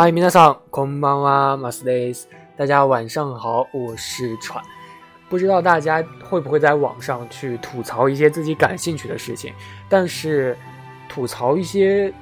嗨，皆さん、こんばんは、マスです。大家晚上好，我是川。不知道大家会不会在网上去吐槽一些自己感兴趣的事情？但是吐槽一些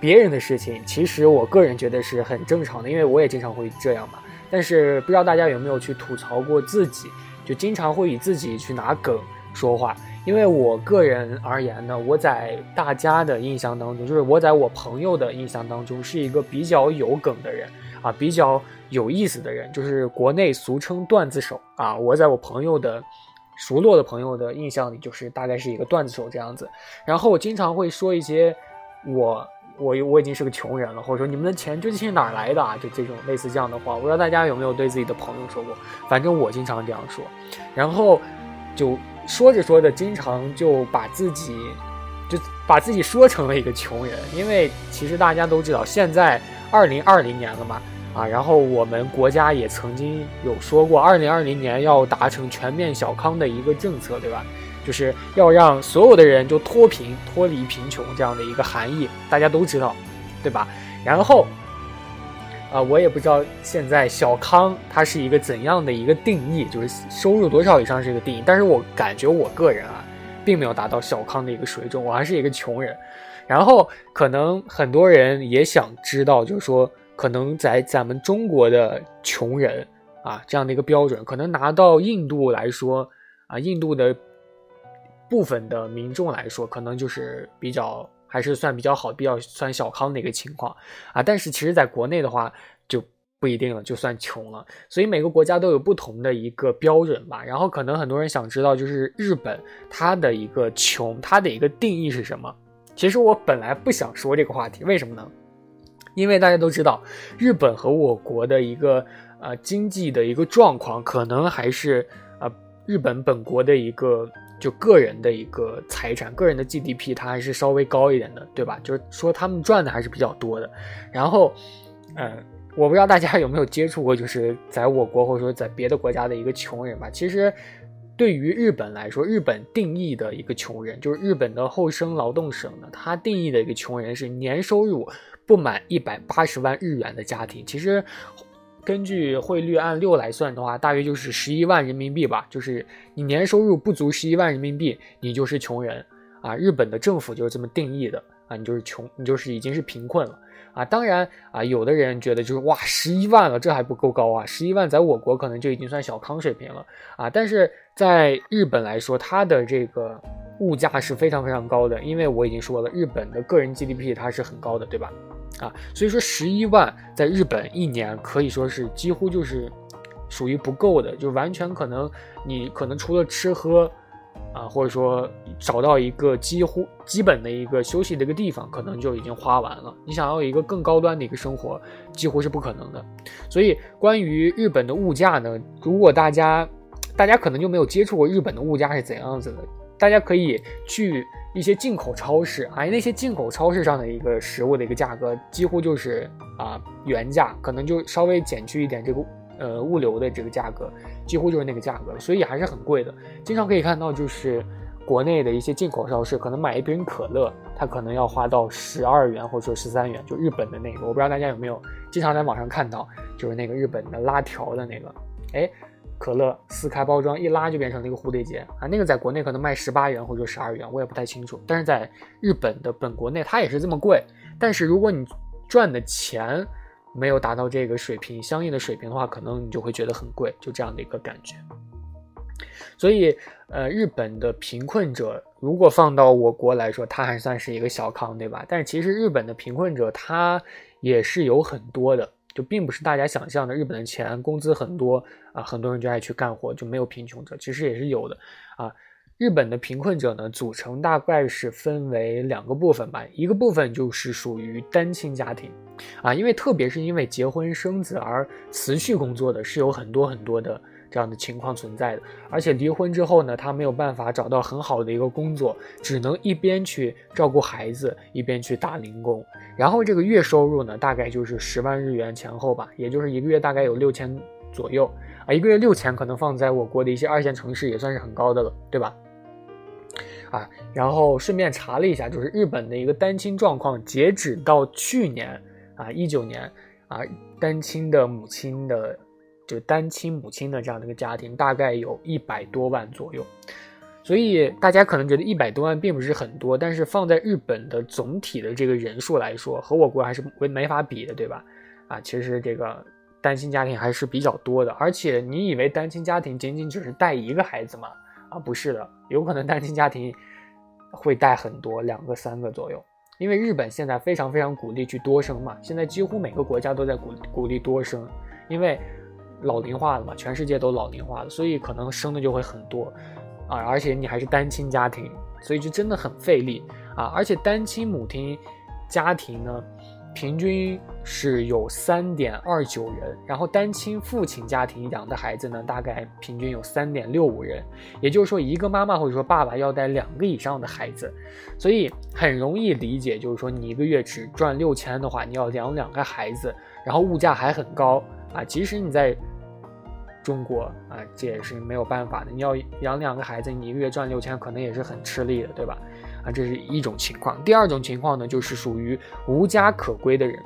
别人的事情，其实我个人觉得是很正常的，因为我也经常会这样嘛。但是不知道大家有没有去吐槽过自己？就经常会以自己去拿梗说话。 因为我个人而言呢，我在大家的印象当中，就是我在我朋友的印象当中，是一个比较有梗的人啊，比较有意思的人，就是国内俗称段子手啊。我在我朋友的熟络的朋友的印象里，就是大概是一个段子手这样子。然后我经常会说一些我我我已经是个穷人了，或者说你们的钱究竟是哪儿来的啊？就这种类似这样的话，我不知道大家有没有对自己的朋友说过，反正我经常这样说。然后就。说着说着，经常就把自己，就把自己说成了一个穷人。因为其实大家都知道，现在二零二零年了嘛，啊，然后我们国家也曾经有说过，二零二零年要达成全面小康的一个政策，对吧？就是要让所有的人就脱贫、脱离贫穷这样的一个含义，大家都知道，对吧？然后。啊，我也不知道现在小康它是一个怎样的一个定义，就是收入多少以上是一个定义。但是我感觉我个人啊，并没有达到小康的一个水准，我还是一个穷人。然后可能很多人也想知道，就是说，可能在咱们中国的穷人啊这样的一个标准，可能拿到印度来说啊，印度的部分的民众来说，可能就是比较。还是算比较好，比较算小康的一个情况啊，但是其实在国内的话就不一定了，就算穷了。所以每个国家都有不同的一个标准吧。然后可能很多人想知道，就是日本它的一个穷，它的一个定义是什么？其实我本来不想说这个话题，为什么呢？因为大家都知道，日本和我国的一个呃经济的一个状况，可能还是呃日本本国的一个。就个人的一个财产，个人的 GDP，它还是稍微高一点的，对吧？就是说他们赚的还是比较多的。然后，嗯，我不知道大家有没有接触过，就是在我国或者说在别的国家的一个穷人吧。其实，对于日本来说，日本定义的一个穷人，就是日本的厚生劳动省呢，它定义的一个穷人是年收入不满一百八十万日元的家庭。其实。根据汇率按六来算的话，大约就是十一万人民币吧。就是你年收入不足十一万人民币，你就是穷人啊。日本的政府就是这么定义的啊，你就是穷，你就是已经是贫困了啊。当然啊，有的人觉得就是哇，十一万了，这还不够高啊。十一万在我国可能就已经算小康水平了啊。但是在日本来说，它的这个物价是非常非常高的，因为我已经说了，日本的个人 GDP 它是很高的，对吧？啊，所以说十一万在日本一年可以说是几乎就是属于不够的，就完全可能你可能除了吃喝啊，或者说找到一个几乎基本的一个休息的一个地方，可能就已经花完了。你想要一个更高端的一个生活，几乎是不可能的。所以关于日本的物价呢，如果大家大家可能就没有接触过日本的物价是怎样子的，大家可以去。一些进口超市，哎，那些进口超市上的一个食物的一个价格，几乎就是啊原价，可能就稍微减去一点这个呃物流的这个价格，几乎就是那个价格，所以还是很贵的。经常可以看到，就是国内的一些进口超市，可能买一瓶可乐，它可能要花到十二元或者说十三元，就日本的那个，我不知道大家有没有经常在网上看到，就是那个日本的拉条的那个，哎。可乐撕开包装一拉就变成了一个蝴蝶结啊，那个在国内可能卖十八元或者十二元，我也不太清楚。但是在日本的本国内它也是这么贵。但是如果你赚的钱没有达到这个水平相应的水平的话，可能你就会觉得很贵，就这样的一个感觉。所以，呃，日本的贫困者如果放到我国来说，它还算是一个小康，对吧？但是其实日本的贫困者他也是有很多的。就并不是大家想象的，日本的钱工资很多啊，很多人就爱去干活，就没有贫穷者，其实也是有的啊。日本的贫困者呢，组成大概是分为两个部分吧，一个部分就是属于单亲家庭，啊，因为特别是因为结婚生子而辞去工作的，是有很多很多的这样的情况存在的，而且离婚之后呢，他没有办法找到很好的一个工作，只能一边去照顾孩子，一边去打零工，然后这个月收入呢，大概就是十万日元前后吧，也就是一个月大概有六千左右，啊，一个月六千可能放在我国的一些二线城市也算是很高的了，对吧？啊，然后顺便查了一下，就是日本的一个单亲状况，截止到去年啊，一九年啊，单亲的母亲的，就单亲母亲的这样的一个家庭，大概有一百多万左右。所以大家可能觉得一百多万并不是很多，但是放在日本的总体的这个人数来说，和我国还是没没法比的，对吧？啊，其实这个单亲家庭还是比较多的，而且你以为单亲家庭仅仅只是带一个孩子吗？啊，不是的，有可能单亲家庭会带很多，两个、三个左右。因为日本现在非常非常鼓励去多生嘛，现在几乎每个国家都在鼓鼓励多生，因为老龄化了嘛，全世界都老龄化了，所以可能生的就会很多啊。而且你还是单亲家庭，所以就真的很费力啊。而且单亲母亲家庭呢。平均是有三点二九人，然后单亲父亲家庭养的孩子呢，大概平均有三点六五人，也就是说一个妈妈或者说爸爸要带两个以上的孩子，所以很容易理解，就是说你一个月只赚六千的话，你要养两个孩子，然后物价还很高啊，即使你在中国啊，这也是没有办法的，你要养两个孩子，你一个月赚六千，可能也是很吃力的，对吧？啊，这是一种情况。第二种情况呢，就是属于无家可归的人。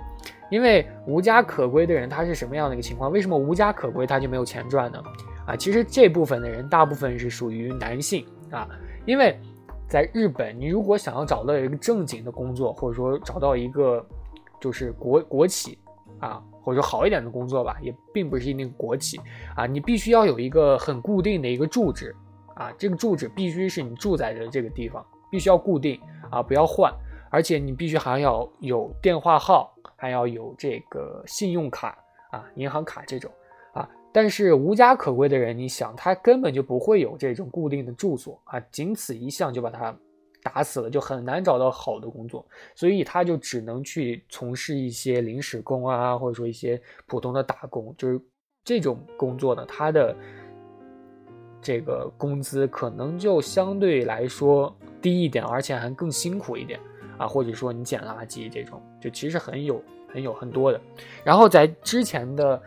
因为无家可归的人，他是什么样的一个情况？为什么无家可归他就没有钱赚呢？啊，其实这部分的人大部分是属于男性啊。因为在日本，你如果想要找到一个正经的工作，或者说找到一个就是国国企啊，或者说好一点的工作吧，也并不是一定国企啊，你必须要有一个很固定的一个住址啊，这个住址必须是你住在的这个地方。必须要固定啊，不要换，而且你必须还要有电话号，还要有这个信用卡啊，银行卡这种啊。但是无家可归的人，你想他根本就不会有这种固定的住所啊，仅此一项就把他打死了，就很难找到好的工作，所以他就只能去从事一些临时工啊，或者说一些普通的打工，就是这种工作呢，他的这个工资可能就相对来说。低一点，而且还更辛苦一点啊，或者说你捡垃圾这种，就其实很有很有很多的。然后在之前的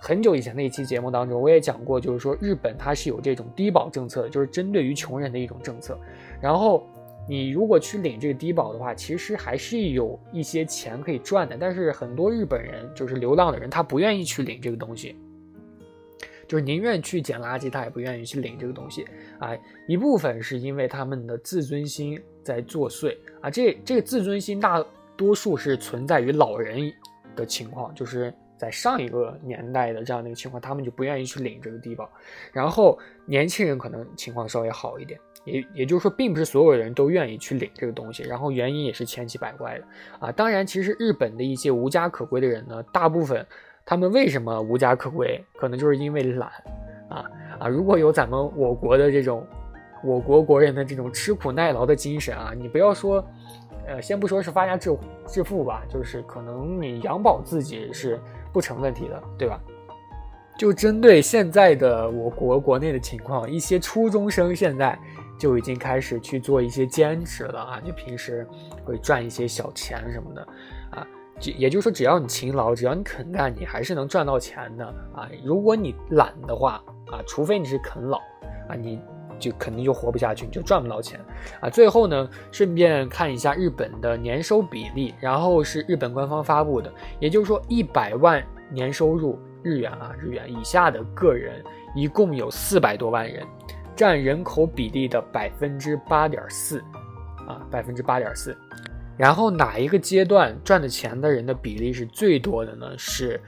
很久以前的一期节目当中，我也讲过，就是说日本它是有这种低保政策，就是针对于穷人的一种政策。然后你如果去领这个低保的话，其实还是有一些钱可以赚的。但是很多日本人就是流浪的人，他不愿意去领这个东西。就是宁愿去捡垃圾，他也不愿意去领这个东西啊。一部分是因为他们的自尊心在作祟啊。这这个自尊心大多数是存在于老人的情况，就是在上一个年代的这样的一个情况，他们就不愿意去领这个低保。然后年轻人可能情况稍微好一点，也也就是说，并不是所有人都愿意去领这个东西。然后原因也是千奇百怪的啊。当然，其实日本的一些无家可归的人呢，大部分。他们为什么无家可归？可能就是因为懒，啊啊！如果有咱们我国的这种，我国国人的这种吃苦耐劳的精神啊，你不要说，呃，先不说是发家致致富吧，就是可能你养饱自己是不成问题的，对吧？就针对现在的我国国内的情况，一些初中生现在就已经开始去做一些兼职了啊，就平时会赚一些小钱什么的。啊也就是说，只要你勤劳，只要你肯干，你还是能赚到钱的啊！如果你懒的话啊，除非你是啃老啊，你就肯定就活不下去，你就赚不到钱啊！最后呢，顺便看一下日本的年收比例，然后是日本官方发布的，也就是说，一百万年收入日元啊，日元以下的个人一共有四百多万人，占人口比例的百分之八点四啊，百分之八点四。然后哪一个阶段赚的钱的人的比例是最多的呢？是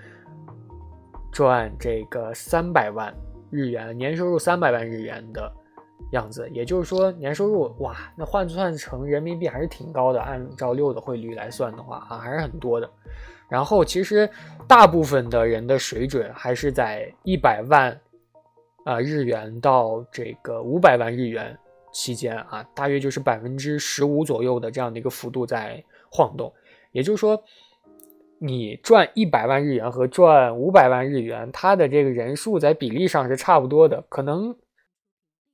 赚这个三百万日元年收入三百万日元的样子，也就是说年收入哇，那换算成人民币还是挺高的。按照六的汇率来算的话啊，还是很多的。然后其实大部分的人的水准还是在一百万啊日元到这个五百万日元期间啊，大约就是百分之十五左右的这样的一个幅度在晃动。也就是说，你赚一百万日元和赚五百万日元，它的这个人数在比例上是差不多的。可能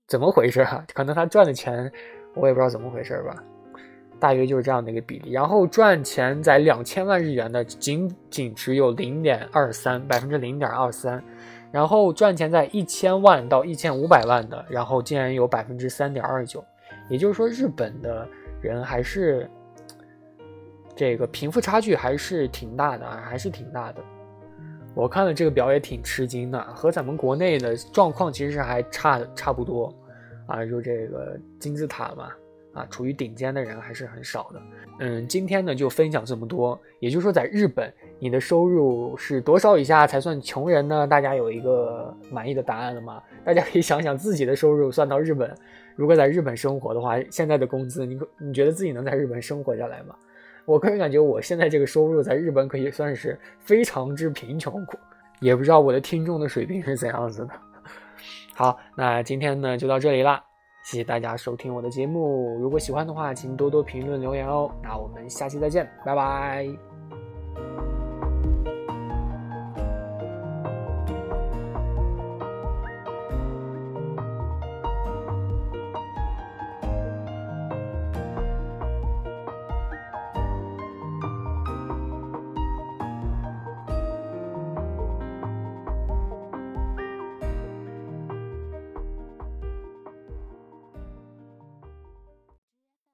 怎么回事啊？可能他赚的钱我也不知道怎么回事吧。大约就是这样的一个比例，然后赚钱在两千万日元的仅仅只有零点二三百分之零点二三，然后赚钱在一千万到一千五百万的，然后竟然有百分之三点二九，也就是说日本的人还是这个贫富差距还是挺大的啊，还是挺大的。我看了这个表也挺吃惊的，和咱们国内的状况其实还差差不多啊，就这个金字塔嘛。啊，处于顶尖的人还是很少的。嗯，今天呢就分享这么多。也就是说，在日本，你的收入是多少以下才算穷人呢？大家有一个满意的答案了吗？大家可以想想自己的收入算到日本，如果在日本生活的话，现在的工资，你你觉得自己能在日本生活下来吗？我个人感觉，我现在这个收入在日本可以算是非常之贫穷苦，也不知道我的听众的水平是怎样子的。好，那今天呢就到这里啦。谢谢大家收听我的节目，如果喜欢的话，请多多评论留言哦。那我们下期再见，拜拜。